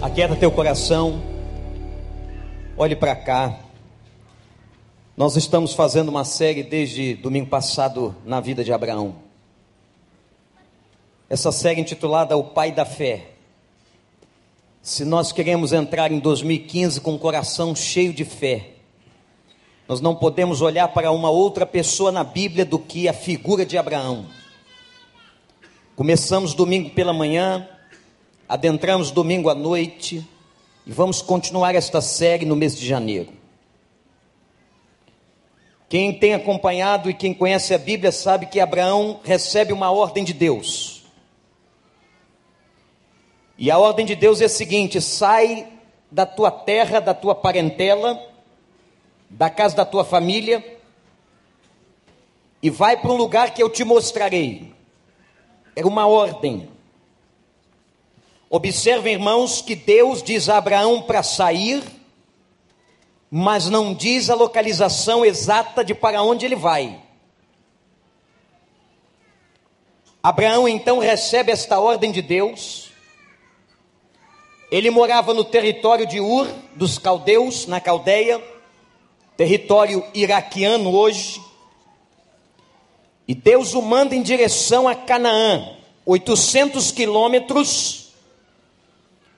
Aquieta teu coração. Olhe para cá. Nós estamos fazendo uma série desde domingo passado na vida de Abraão. Essa série intitulada O Pai da Fé. Se nós queremos entrar em 2015 com o coração cheio de fé, nós não podemos olhar para uma outra pessoa na Bíblia do que a figura de Abraão. Começamos domingo pela manhã, adentramos domingo à noite e vamos continuar esta série no mês de janeiro. Quem tem acompanhado e quem conhece a Bíblia sabe que Abraão recebe uma ordem de Deus. E a ordem de Deus é a seguinte: sai da tua terra, da tua parentela, da casa da tua família, e vai para um lugar que eu te mostrarei. Era uma ordem. Observem, irmãos, que Deus diz a Abraão para sair, mas não diz a localização exata de para onde ele vai. Abraão então recebe esta ordem de Deus. Ele morava no território de Ur, dos caldeus, na Caldeia, território iraquiano hoje. E Deus o manda em direção a Canaã, 800 quilômetros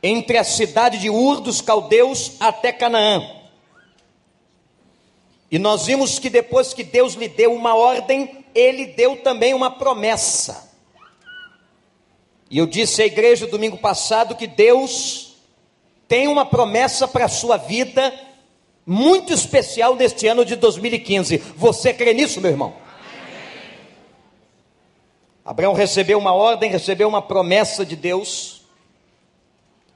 entre a cidade de Ur dos Caldeus até Canaã. E nós vimos que depois que Deus lhe deu uma ordem, ele deu também uma promessa. E eu disse à igreja domingo passado que Deus tem uma promessa para a sua vida muito especial neste ano de 2015. Você crê nisso, meu irmão? Abraão recebeu uma ordem, recebeu uma promessa de Deus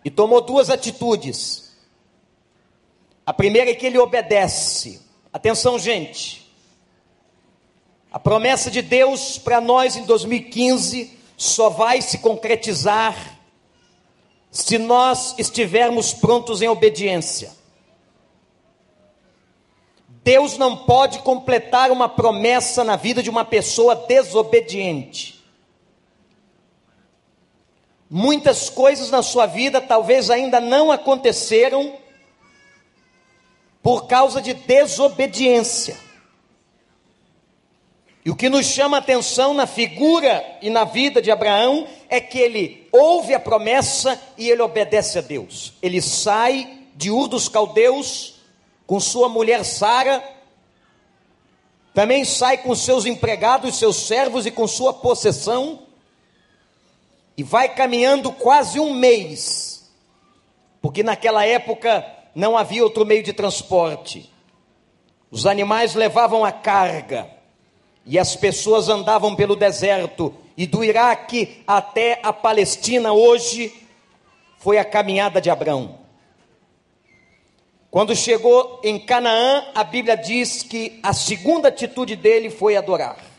e tomou duas atitudes. A primeira é que ele obedece. Atenção, gente. A promessa de Deus para nós em 2015 só vai se concretizar se nós estivermos prontos em obediência. Deus não pode completar uma promessa na vida de uma pessoa desobediente. Muitas coisas na sua vida talvez ainda não aconteceram por causa de desobediência. E o que nos chama a atenção na figura e na vida de Abraão é que ele ouve a promessa e ele obedece a Deus. Ele sai de Ur dos Caldeus com sua mulher Sara, também sai com seus empregados, seus servos e com sua possessão e vai caminhando quase um mês, porque naquela época não havia outro meio de transporte. Os animais levavam a carga e as pessoas andavam pelo deserto. E do Iraque até a Palestina hoje foi a caminhada de Abraão. Quando chegou em Canaã, a Bíblia diz que a segunda atitude dele foi adorar.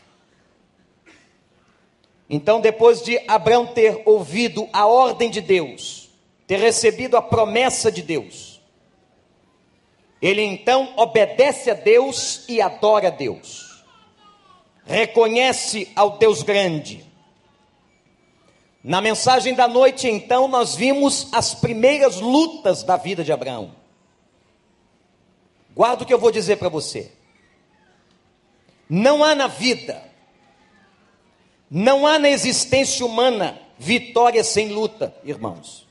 Então, depois de Abraão ter ouvido a ordem de Deus, ter recebido a promessa de Deus, ele então obedece a Deus e adora a Deus, reconhece ao Deus grande. Na mensagem da noite, então, nós vimos as primeiras lutas da vida de Abraão. Guarda o que eu vou dizer para você. Não há na vida não há na existência humana vitória sem luta, irmãos.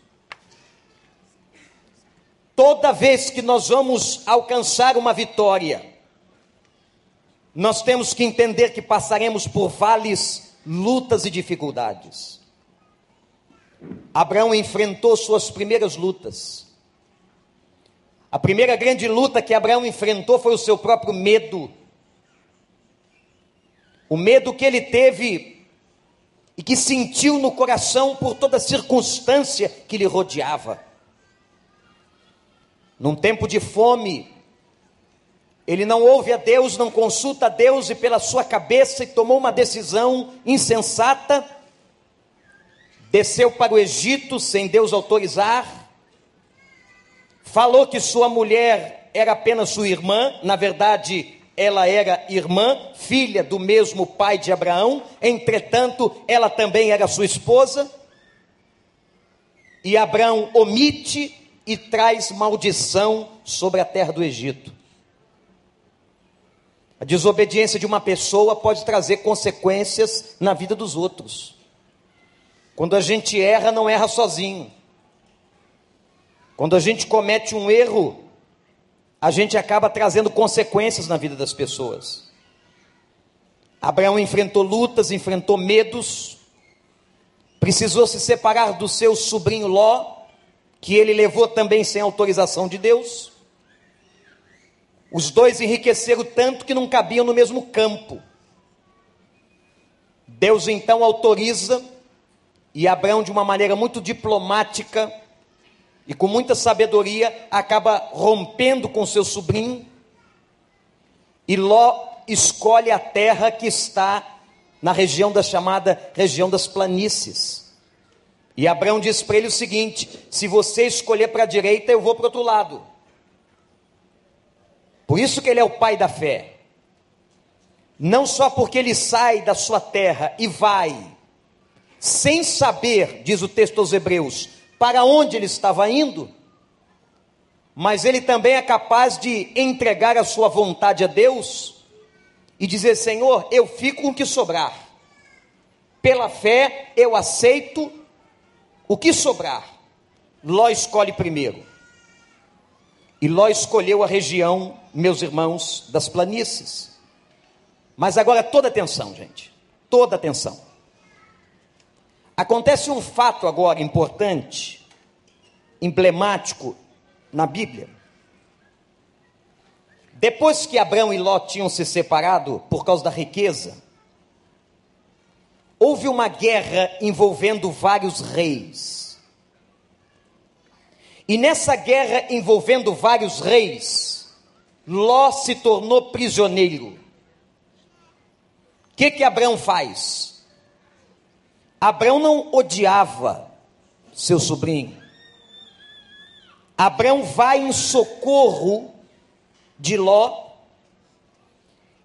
Toda vez que nós vamos alcançar uma vitória, nós temos que entender que passaremos por vales, lutas e dificuldades. Abraão enfrentou suas primeiras lutas. A primeira grande luta que Abraão enfrentou foi o seu próprio medo. O medo que ele teve e que sentiu no coração por toda circunstância que lhe rodeava. Num tempo de fome, ele não ouve a Deus, não consulta a Deus e pela sua cabeça e tomou uma decisão insensata. Desceu para o Egito sem Deus autorizar. Falou que sua mulher era apenas sua irmã, na verdade, ela era irmã, filha do mesmo pai de Abraão, entretanto, ela também era sua esposa. e Abraão omite e traz maldição sobre a terra do Egito. A desobediência de uma pessoa pode trazer consequências na vida dos outros. Quando a gente erra, não erra sozinho. Quando a gente comete um erro, a gente acaba trazendo consequências na vida das pessoas. Abraão enfrentou lutas, enfrentou medos, precisou se separar do seu sobrinho Ló, que ele levou também sem autorização de Deus. Os dois enriqueceram tanto que não cabiam no mesmo campo. Deus então autoriza, e Abraão, de uma maneira muito diplomática e com muita sabedoria, acaba rompendo com seu sobrinho, e Ló escolhe a terra que está na região da chamada região das planícies. E Abraão diz para ele o seguinte: se você escolher para a direita, eu vou para o outro lado. Por isso que ele é o pai da fé. Não só porque ele sai da sua terra e vai, sem saber, diz o texto aos Hebreus, para onde ele estava indo, mas ele também é capaz de entregar a sua vontade a Deus e dizer: Senhor, eu fico com o que sobrar. Pela fé eu aceito o que sobrar. Ló escolhe primeiro. E Ló escolheu a região, meus irmãos, das planícies. Mas agora toda atenção, gente. Toda atenção. Acontece um fato agora importante, emblemático na Bíblia. Depois que Abraão e Ló tinham se separado por causa da riqueza, houve uma guerra envolvendo vários reis. E nessa guerra envolvendo vários reis, Ló se tornou prisioneiro. O que que Abraão faz? Abraão não odiava seu sobrinho. Abraão vai em socorro de Ló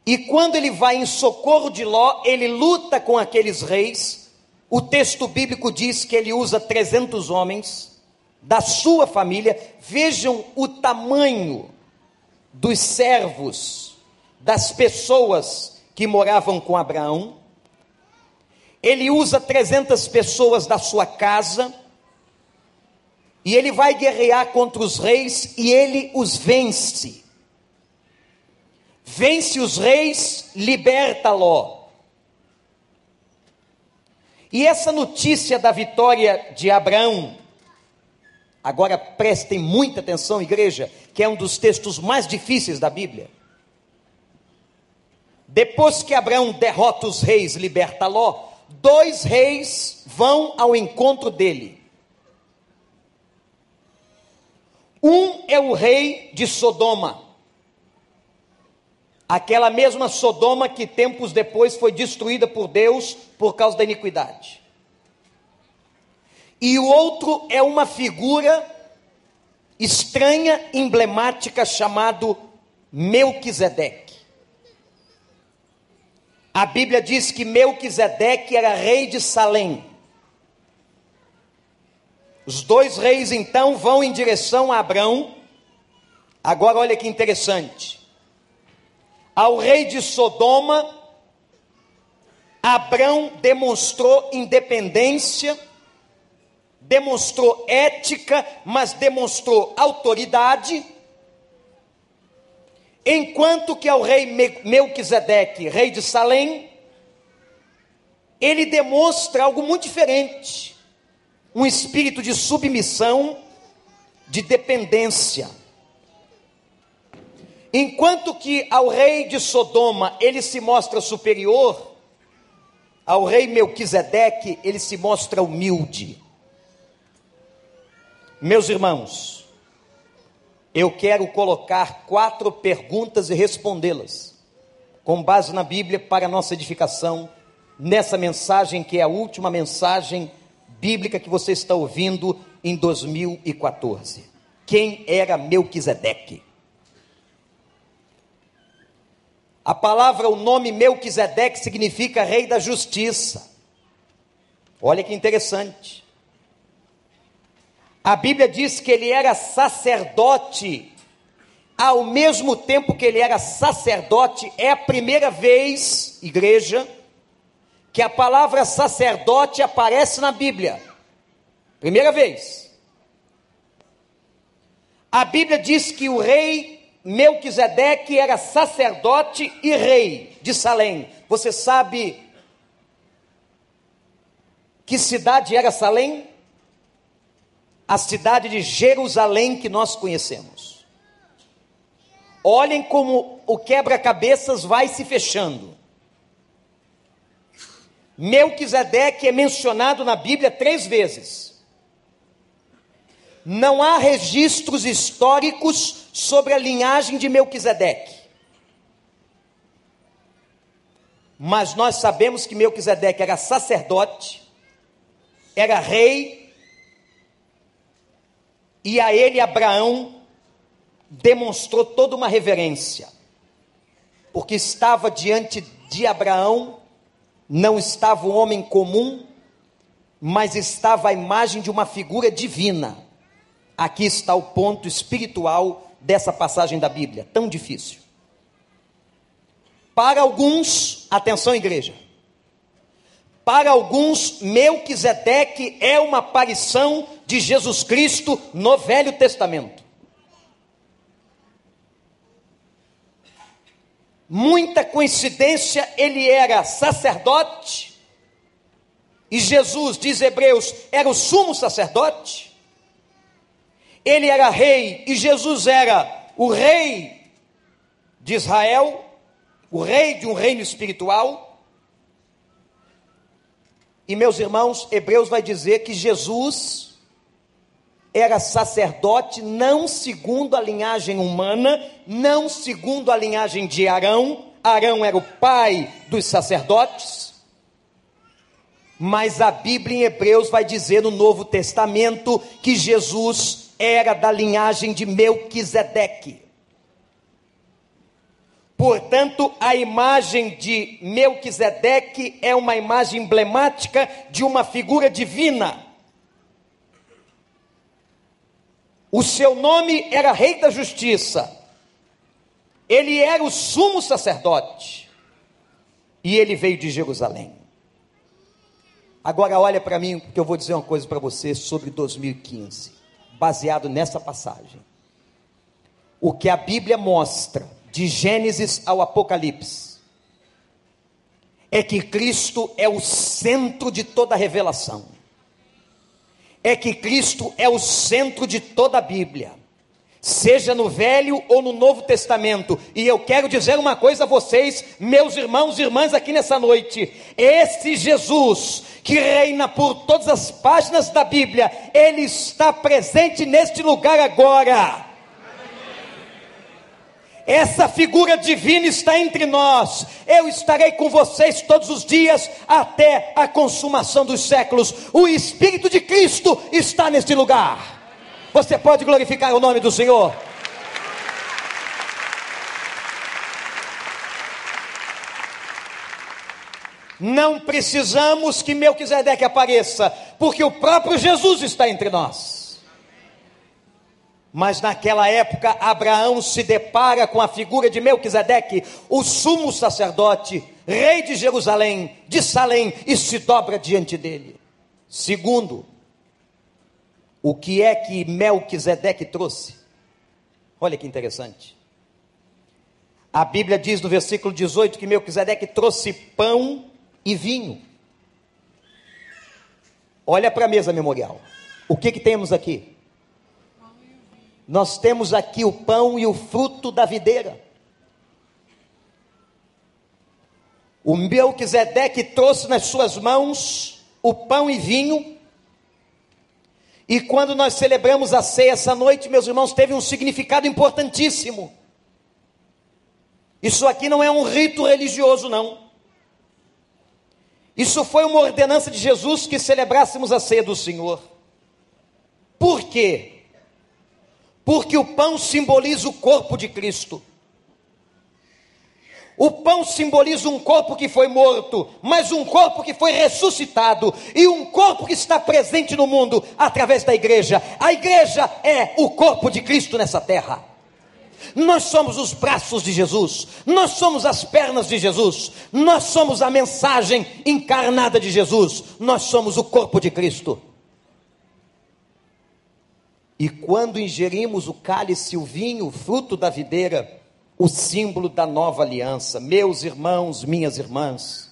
e quando ele vai em socorro de Ló, ele luta com aqueles reis. O texto bíblico diz que ele usa 300 homens da sua família. Vejam o tamanho dos servos, das pessoas que moravam com Abraão. Ele usa 300 pessoas da sua casa. E ele vai guerrear contra os reis e ele os vence vence os reis, liberta Ló. E essa notícia da vitória de Abraão, agora prestem muita atenção, igreja, que é um dos textos mais difíceis da Bíblia. Depois que Abraão derrota os reis, liberta Ló, dois reis vão ao encontro dele. Um é o rei de Sodoma, aquela mesma Sodoma que tempos depois foi destruída por Deus por causa da iniquidade. E o outro é uma figura estranha, emblemática, chamado Melquisedeque. A Bíblia diz que Melquisedeque era rei de Salém. Os dois reis então vão em direção a Abrão. Agora olha que interessante ao rei de Sodoma, Abrão demonstrou independência, demonstrou ética, mas demonstrou autoridade, enquanto que ao rei Melquisedeque, rei de Salém, ele demonstra algo muito diferente, um espírito de submissão, de dependência. Enquanto que ao rei de Sodoma ele se mostra superior, ao rei Melquisedeque ele se mostra humilde. Meus irmãos, eu quero colocar quatro perguntas e respondê-las, com base na Bíblia, para nossa edificação, nessa mensagem que é a última mensagem bíblica que você está ouvindo em 2014. Quem era Melquisedeque? A palavra, o nome Melquisedeque significa rei da justiça. Olha que interessante. A Bíblia diz que ele era sacerdote, ao mesmo tempo que ele era sacerdote, é a primeira vez, igreja, que a palavra sacerdote aparece na Bíblia. Primeira vez. A Bíblia diz que o rei Melquisedeque era sacerdote e rei de Salém. Você sabe que cidade era Salém? A cidade de Jerusalém que nós conhecemos. Olhem como o quebra-cabeças vai se fechando. Melquisedeque é mencionado na Bíblia três vezes. Não há registros históricos sobre a linhagem de Melquisedeque. Mas nós sabemos que Melquisedeque era sacerdote, era rei, e a ele Abraão demonstrou toda uma reverência, porque estava diante de Abraão, não estava um homem comum, mas estava a imagem de uma figura divina. Aqui está o ponto espiritual dessa passagem da Bíblia, tão difícil. Para alguns, atenção igreja, para alguns, Melquisedeque é uma aparição de Jesus Cristo no Velho Testamento. Muita coincidência, ele era sacerdote, e Jesus, diz Hebreus, era o sumo sacerdote ele era rei e Jesus era o rei de Israel, o rei de um reino espiritual. E meus irmãos, Hebreus vai dizer que Jesus era sacerdote não segundo a linhagem humana, não segundo a linhagem de Arão. Arão era o pai dos sacerdotes. Mas a Bíblia em Hebreus vai dizer no Novo Testamento que Jesus era da linhagem de Melquisedeque. Portanto, a imagem de Melquisedeque é uma imagem emblemática de uma figura divina. O seu nome era Rei da Justiça. Ele era o sumo sacerdote. E ele veio de Jerusalém. Agora olha para mim, que eu vou dizer uma coisa para você sobre 2015 baseado nessa passagem. O que a Bíblia mostra, de Gênesis ao Apocalipse, é que Cristo é o centro de toda a revelação, é que Cristo é o centro de toda a Bíblia seja no Velho ou no Novo Testamento. E eu quero dizer uma coisa a vocês, meus irmãos e irmãs, aqui nessa noite: esse Jesus que reina por todas as páginas da Bíblia, ele está presente neste lugar agora. Essa figura divina está entre nós. Eu estarei com vocês todos os dias até a consumação dos séculos. O Espírito de Cristo está neste lugar. Você pode glorificar o nome do Senhor? Não precisamos que Melquisedeque apareça, porque o próprio Jesus está entre nós. Mas naquela época, Abraão se depara com a figura de Melquisedeque, o sumo sacerdote, rei de Jerusalém, de Salém, e se dobra diante dele. Segundo, o que é que Melquisedeque trouxe? Olha que interessante. A Bíblia diz no versículo 18 que Melquisedeque trouxe pão e vinho. Olha para a mesa memorial. O que que temos aqui? Nós temos aqui o pão e o fruto da videira. O Melquisedeque trouxe nas suas mãos o pão e vinho e quando nós celebramos a ceia essa noite, meus irmãos, teve um significado importantíssimo. Isso aqui não é um rito religioso, não. Isso foi uma ordenança de Jesus que celebrássemos a ceia do Senhor. Por quê? Porque o pão simboliza o corpo de Cristo. O pão simboliza um corpo que foi morto, mas um corpo que foi ressuscitado e um corpo que está presente no mundo através da igreja. A igreja é o corpo de Cristo nessa terra. Nós somos os braços de Jesus, nós somos as pernas de Jesus, nós somos a mensagem encarnada de Jesus, nós somos o corpo de Cristo. E quando ingerimos o cálice, o vinho, o fruto da videira, o símbolo da nova aliança, meus irmãos, minhas irmãs,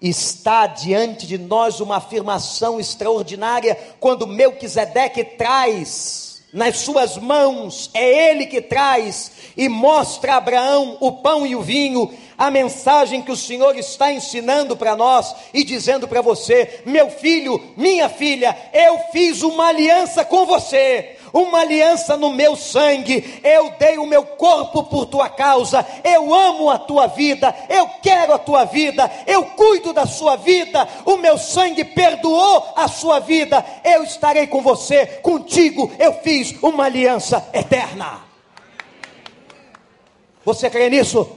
está diante de nós uma afirmação extraordinária quando Melquisedeque traz nas suas mãos, é ele que traz e mostra a Abraão o pão e o vinho, a mensagem que o Senhor está ensinando para nós e dizendo para você: meu filho, minha filha, eu fiz uma aliança com você uma aliança no meu sangue, eu dei o meu corpo por tua causa, eu amo a tua vida, eu quero a tua vida, eu cuido da sua vida, o meu sangue perdoou a sua vida, eu estarei com você, contigo eu fiz uma aliança eterna. Você crê nisso?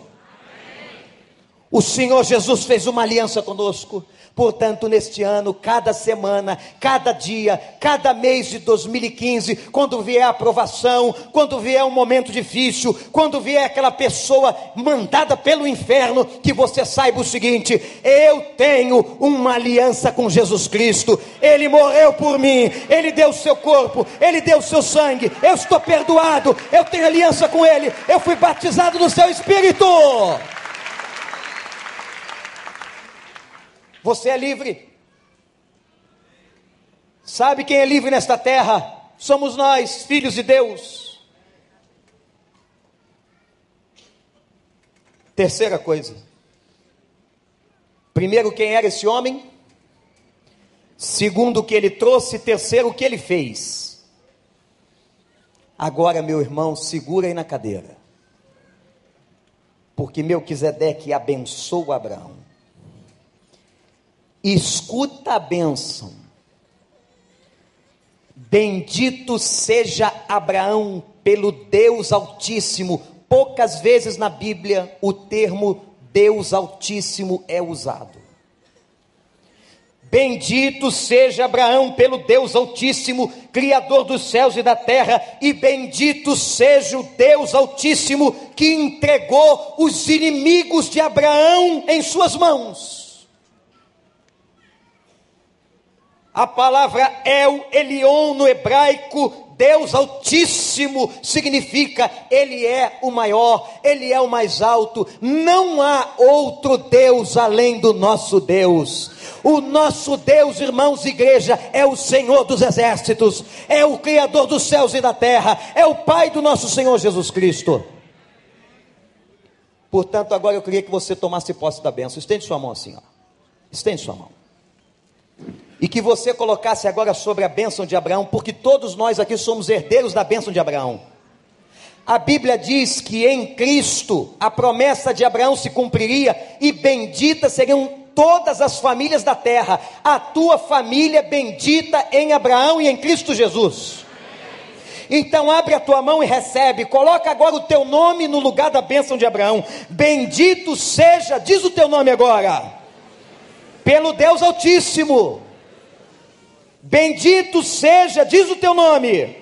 O Senhor Jesus fez uma aliança conosco. Portanto, neste ano, cada semana, cada dia, cada mês de 2015, quando vier a aprovação, quando vier um momento difícil, quando vier aquela pessoa mandada pelo inferno, que você saiba o seguinte: eu tenho uma aliança com Jesus Cristo, Ele morreu por mim, Ele deu o seu corpo, Ele deu o seu sangue, eu estou perdoado, eu tenho aliança com Ele, eu fui batizado no seu Espírito. Você é livre. Sabe quem é livre nesta terra? Somos nós, filhos de Deus. Terceira coisa. Primeiro, quem era esse homem? Segundo, o que ele trouxe. Terceiro, o que ele fez. Agora, meu irmão, segura aí na cadeira. Porque Melquisedeque abençoa Abraão escuta a bênção. Bendito seja Abraão pelo Deus Altíssimo. Poucas vezes na Bíblia o termo Deus Altíssimo é usado. Bendito seja Abraão pelo Deus Altíssimo, Criador dos céus e da terra, e bendito seja o Deus Altíssimo que entregou os inimigos de Abraão em suas mãos. A palavra El Elion no hebraico, Deus Altíssimo, significa Ele é o maior, Ele é o mais alto. Não há outro Deus além do nosso Deus. O nosso Deus, irmãos, igreja, é o Senhor dos exércitos, é o Criador dos céus e da terra, é o Pai do nosso Senhor Jesus Cristo. Portanto, agora eu queria que você tomasse posse da bênção. Estende sua mão assim, ó. Estende sua mão e que você colocasse agora sobre a bênção de Abraão, porque todos nós aqui somos herdeiros da bênção de Abraão. A Bíblia diz que em Cristo a promessa de Abraão se cumpriria e benditas seriam todas as famílias da terra. A tua família é bendita em Abraão e em Cristo Jesus. Então abre a tua mão e recebe. Coloca agora o teu nome no lugar da bênção de Abraão. Bendito seja, diz o teu nome agora. Pelo Deus Altíssimo Bendito seja, diz o teu nome,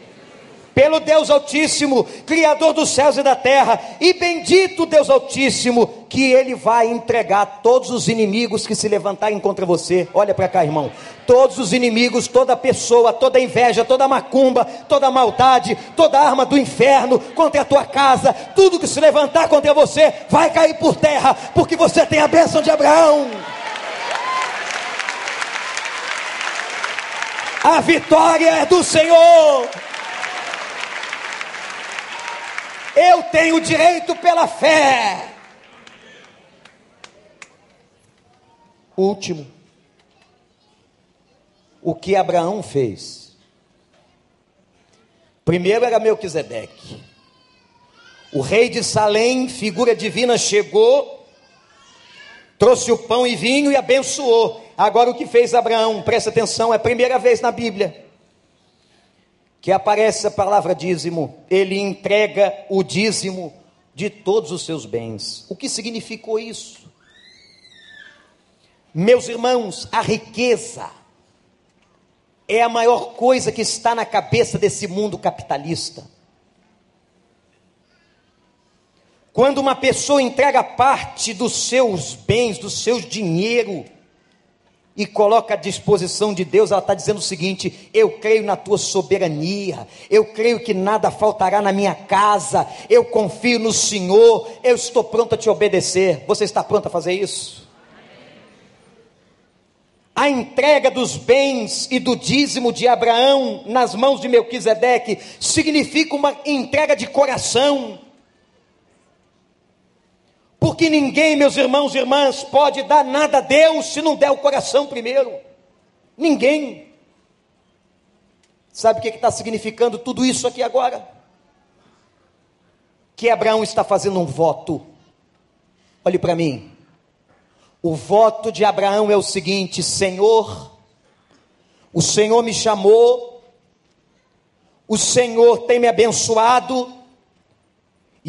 pelo Deus Altíssimo, Criador dos céus e da terra, e bendito Deus Altíssimo, que Ele vai entregar todos os inimigos que se levantarem contra você. Olha para cá, irmão. Todos os inimigos, toda pessoa, toda inveja, toda macumba, toda maldade, toda arma do inferno contra a tua casa, tudo que se levantar contra você vai cair por terra, porque você tem a bênção de Abraão. A vitória é do Senhor. Eu tenho direito pela fé. Último. O que Abraão fez. Primeiro era Melquisedeque. O rei de Salém, figura divina, chegou, trouxe o pão e vinho e abençoou. Agora, o que fez Abraão, presta atenção, é a primeira vez na Bíblia que aparece a palavra dízimo. Ele entrega o dízimo de todos os seus bens. O que significou isso? Meus irmãos, a riqueza é a maior coisa que está na cabeça desse mundo capitalista. Quando uma pessoa entrega parte dos seus bens, do seu dinheiro, e coloca à disposição de Deus, ela está dizendo o seguinte: eu creio na tua soberania, eu creio que nada faltará na minha casa, eu confio no Senhor, eu estou pronto a te obedecer. Você está pronto a fazer isso? A entrega dos bens e do dízimo de Abraão nas mãos de Melquisedeque significa uma entrega de coração porque ninguém, meus irmãos e irmãs, pode dar nada a Deus se não der o coração primeiro. Ninguém. Sabe o que está significando tudo isso aqui agora? Que Abraão está fazendo um voto. Olhe para mim. O voto de Abraão é o seguinte: Senhor, o Senhor me chamou, o Senhor tem me abençoado,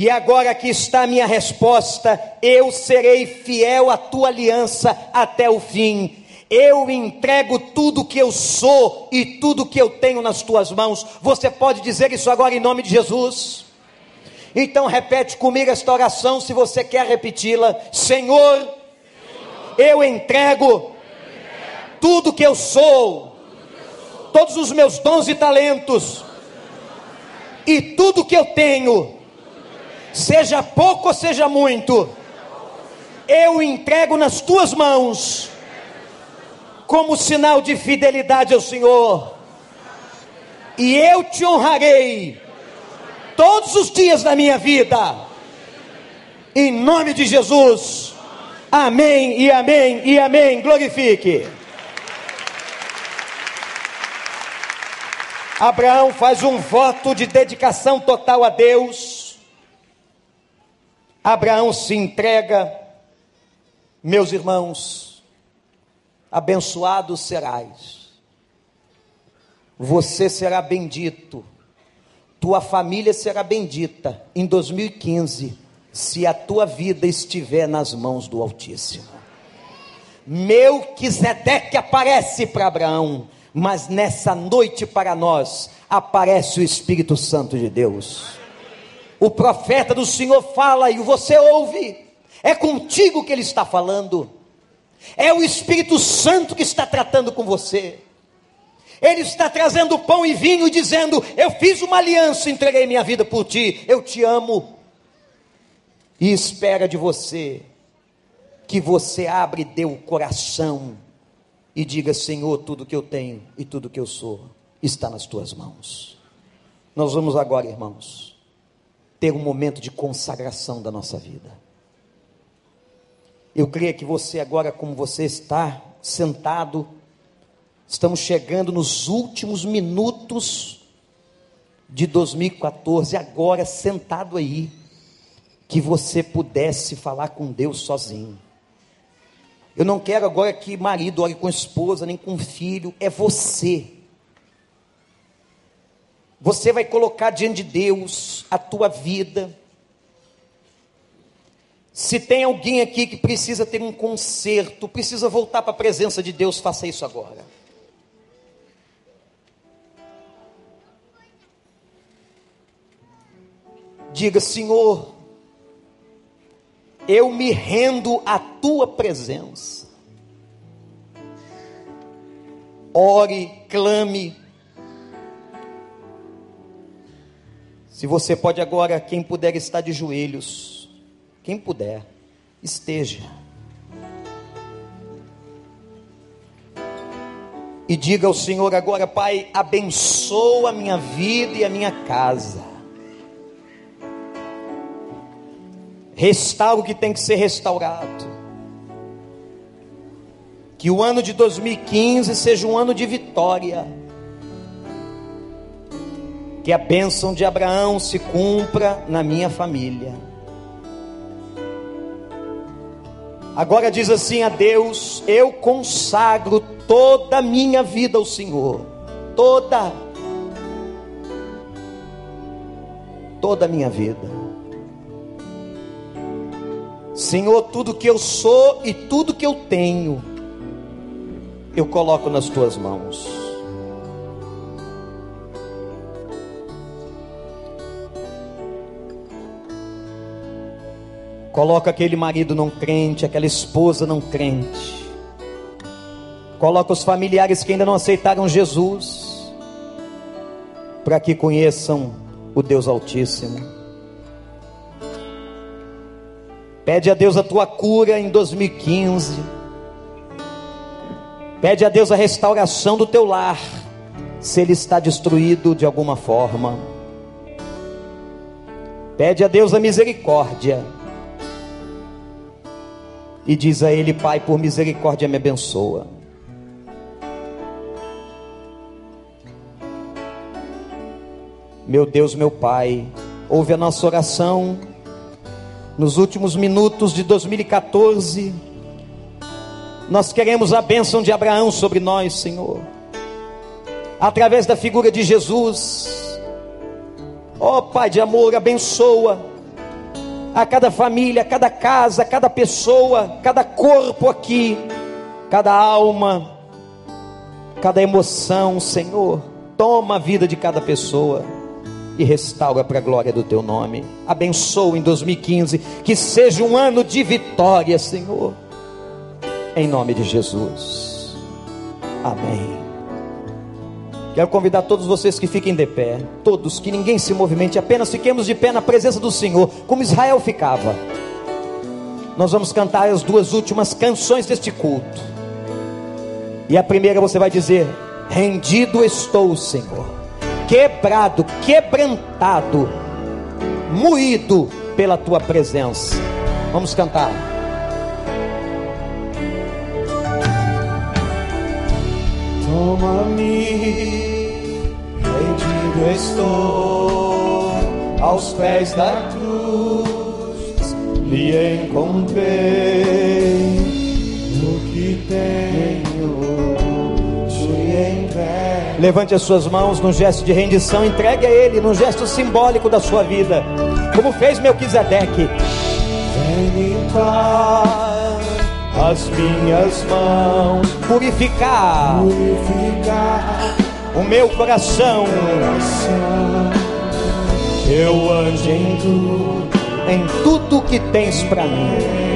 e agora aqui está a minha resposta: eu serei fiel à tua aliança até o fim. Eu entrego tudo que eu sou e tudo que eu tenho nas tuas mãos. Você pode dizer isso agora em nome de Jesus? Então repete comigo esta oração se você quer repeti-la. Senhor, eu entrego tudo que eu sou, todos os meus dons e talentos, e tudo que eu tenho seja pouco ou seja muito, eu entrego nas tuas mãos, como sinal de fidelidade ao Senhor, e eu te honrarei todos os dias da minha vida, em nome de Jesus. Amém e amém e amém. Glorifique. Abraão faz um voto de dedicação total a Deus Abraão se entrega, meus irmãos, abençoado serás. Você será bendito, tua família será bendita em 2015, se a tua vida estiver nas mãos do Altíssimo. Melquisedeque aparece para Abraão, mas nessa noite para nós aparece o Espírito Santo de Deus o profeta do Senhor fala e você ouve, é contigo que ele está falando, é o Espírito Santo que está tratando com você. Ele está trazendo pão e vinho dizendo: Eu fiz uma aliança, entreguei minha vida por ti, eu te amo. E espera de você que você abra e dê o coração e diga: Senhor, tudo que eu tenho e tudo que eu sou está nas tuas mãos. Nós vamos agora, irmãos ter um momento de consagração da nossa vida. Eu creio que você, agora, como você está sentado, estamos chegando nos últimos minutos de 2014, agora sentado aí, que você pudesse falar com Deus sozinho. Eu não quero agora que marido ore com esposa, nem com filho, é você você vai colocar diante de Deus a tua vida. Se tem alguém aqui que precisa ter um conserto, precisa voltar para a presença de Deus, faça isso agora. Diga, Senhor, eu me rendo à tua presença. Ore, clame, Se você pode agora, quem puder estar de joelhos, quem puder, esteja. E diga ao Senhor agora, Pai, abençoa a minha vida e a minha casa. Restaura o que tem que ser restaurado. Que o ano de 2015 seja um ano de vitória que a bênção de Abraão se cumpra na minha família. Agora diz assim a Deus: Eu consagro toda a minha vida ao Senhor, toda, toda a minha vida. Senhor, tudo que eu sou e tudo que eu tenho, eu coloco nas tuas mãos. Coloca aquele marido não crente, aquela esposa não crente. Coloca os familiares que ainda não aceitaram Jesus, para que conheçam o Deus Altíssimo. Pede a Deus a tua cura em 2015. Pede a Deus a restauração do teu lar, se ele está destruído de alguma forma. Pede a Deus a misericórdia e diz a Ele: Pai, por misericórdia me abençoa. Meu Deus, meu Pai, ouve a nossa oração nos últimos minutos de 2014. Nós queremos a bênção de Abraão sobre nós, Senhor, através da figura de Jesus. Ó oh, Pai de amor, abençoa a cada família, a cada casa, a cada pessoa, cada corpo aqui, cada alma, cada emoção, Senhor. Toma a vida de cada pessoa e restaura para a glória do teu nome. Abençoa em 2015, que seja um ano de vitória, Senhor. Em nome de Jesus. Amém. Quero convidar todos vocês que fiquem de pé, todos, que ninguém se movimente, apenas fiquemos de pé na presença do Senhor, como Israel ficava. Nós vamos cantar as duas últimas canções deste culto. E a primeira você vai dizer: Rendido estou, Senhor, quebrado, quebrantado, moído pela tua presença. Vamos cantar. Toma-me, rendido estou aos pés da cruz, lhe encontrei no que tenho, te entrego. Levante as suas mãos num gesto de rendição, entregue a Ele, num gesto simbólico da sua vida, como fez Melquisedeque. Vem limpar as minhas mãos, purificar, purificar o meu coração, coração. Eu ande em tudo, em tudo que tens para mim.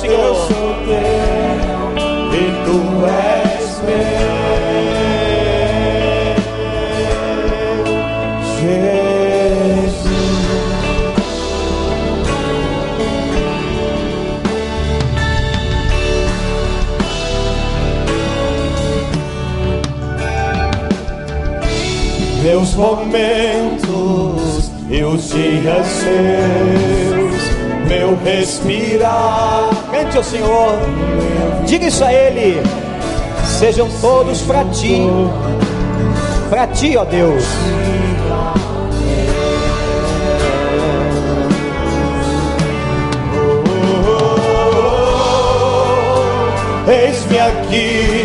Senhor. Eu sou teu e tu és meu. Jesus. Meus momentos e os dias seus meu respirar. Cante ao Senhor, diga isso a Ele. Sejam todos para ti, para ti, ó Deus. Eis-me aqui,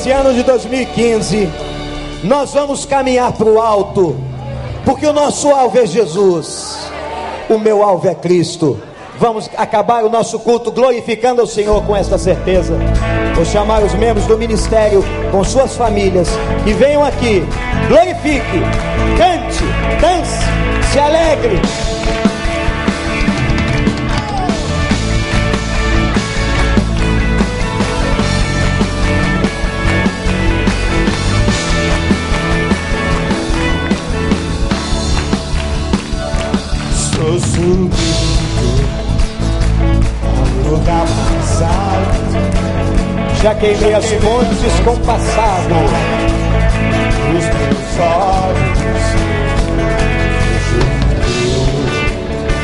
Nesse ano de 2015 nós vamos caminhar para o alto, porque o nosso alvo é Jesus, o meu alvo é Cristo. Vamos acabar o nosso culto glorificando o Senhor com esta certeza. Vou chamar os membros do ministério com suas famílias que venham aqui, glorifique, cante, dance, se alegre. Subindo ao lugar mais. Já queimei as pontes com passado. Os meus olhos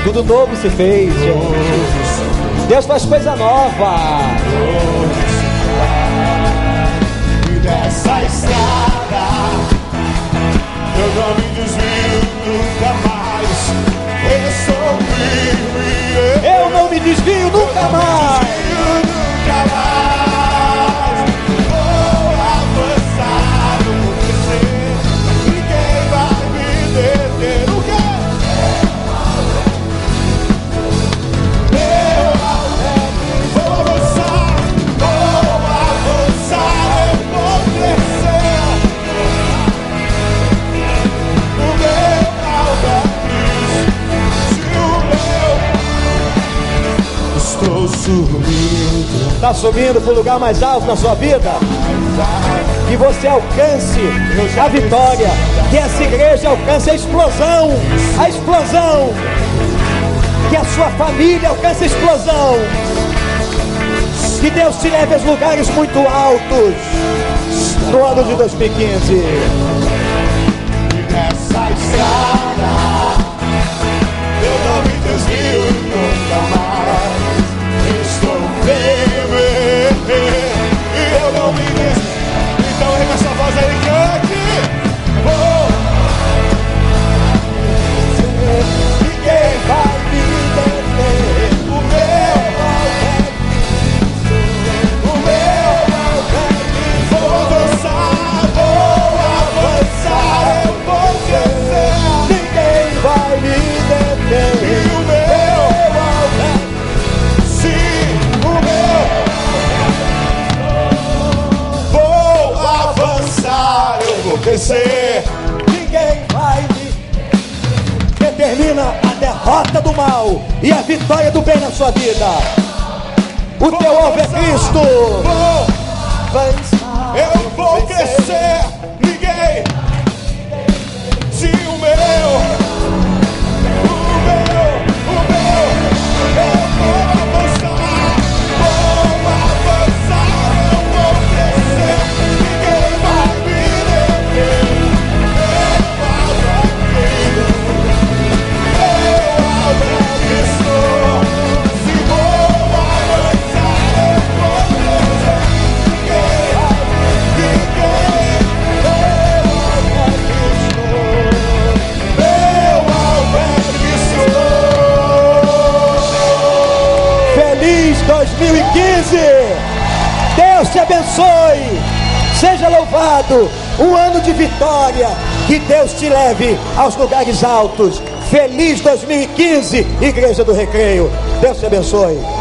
Tudo novo se fez, gente. Deus faz coisa nova. e dessa estrada eu não me desvio. Eu sou firme. Eu não me desvio nunca mais. Nunca mais subindo. Está subindo para o lugar mais alto na sua vida. Que você alcance a vitória. Que essa igreja alcance a explosão. A explosão. Que a sua família alcance a explosão. Que Deus te leve aos lugares muito altos. No ano de 2015. Derrota do mal e a vitória do bem na sua vida. O Vou teu alvo é Cristo. Vou, eu vou crescer. Ninguém. Sim, o meu. 2015. Deus te abençoe. Seja louvado. Um ano de vitória. Que Deus te leve aos lugares altos. Feliz 2015, Igreja do Recreio. Deus te abençoe.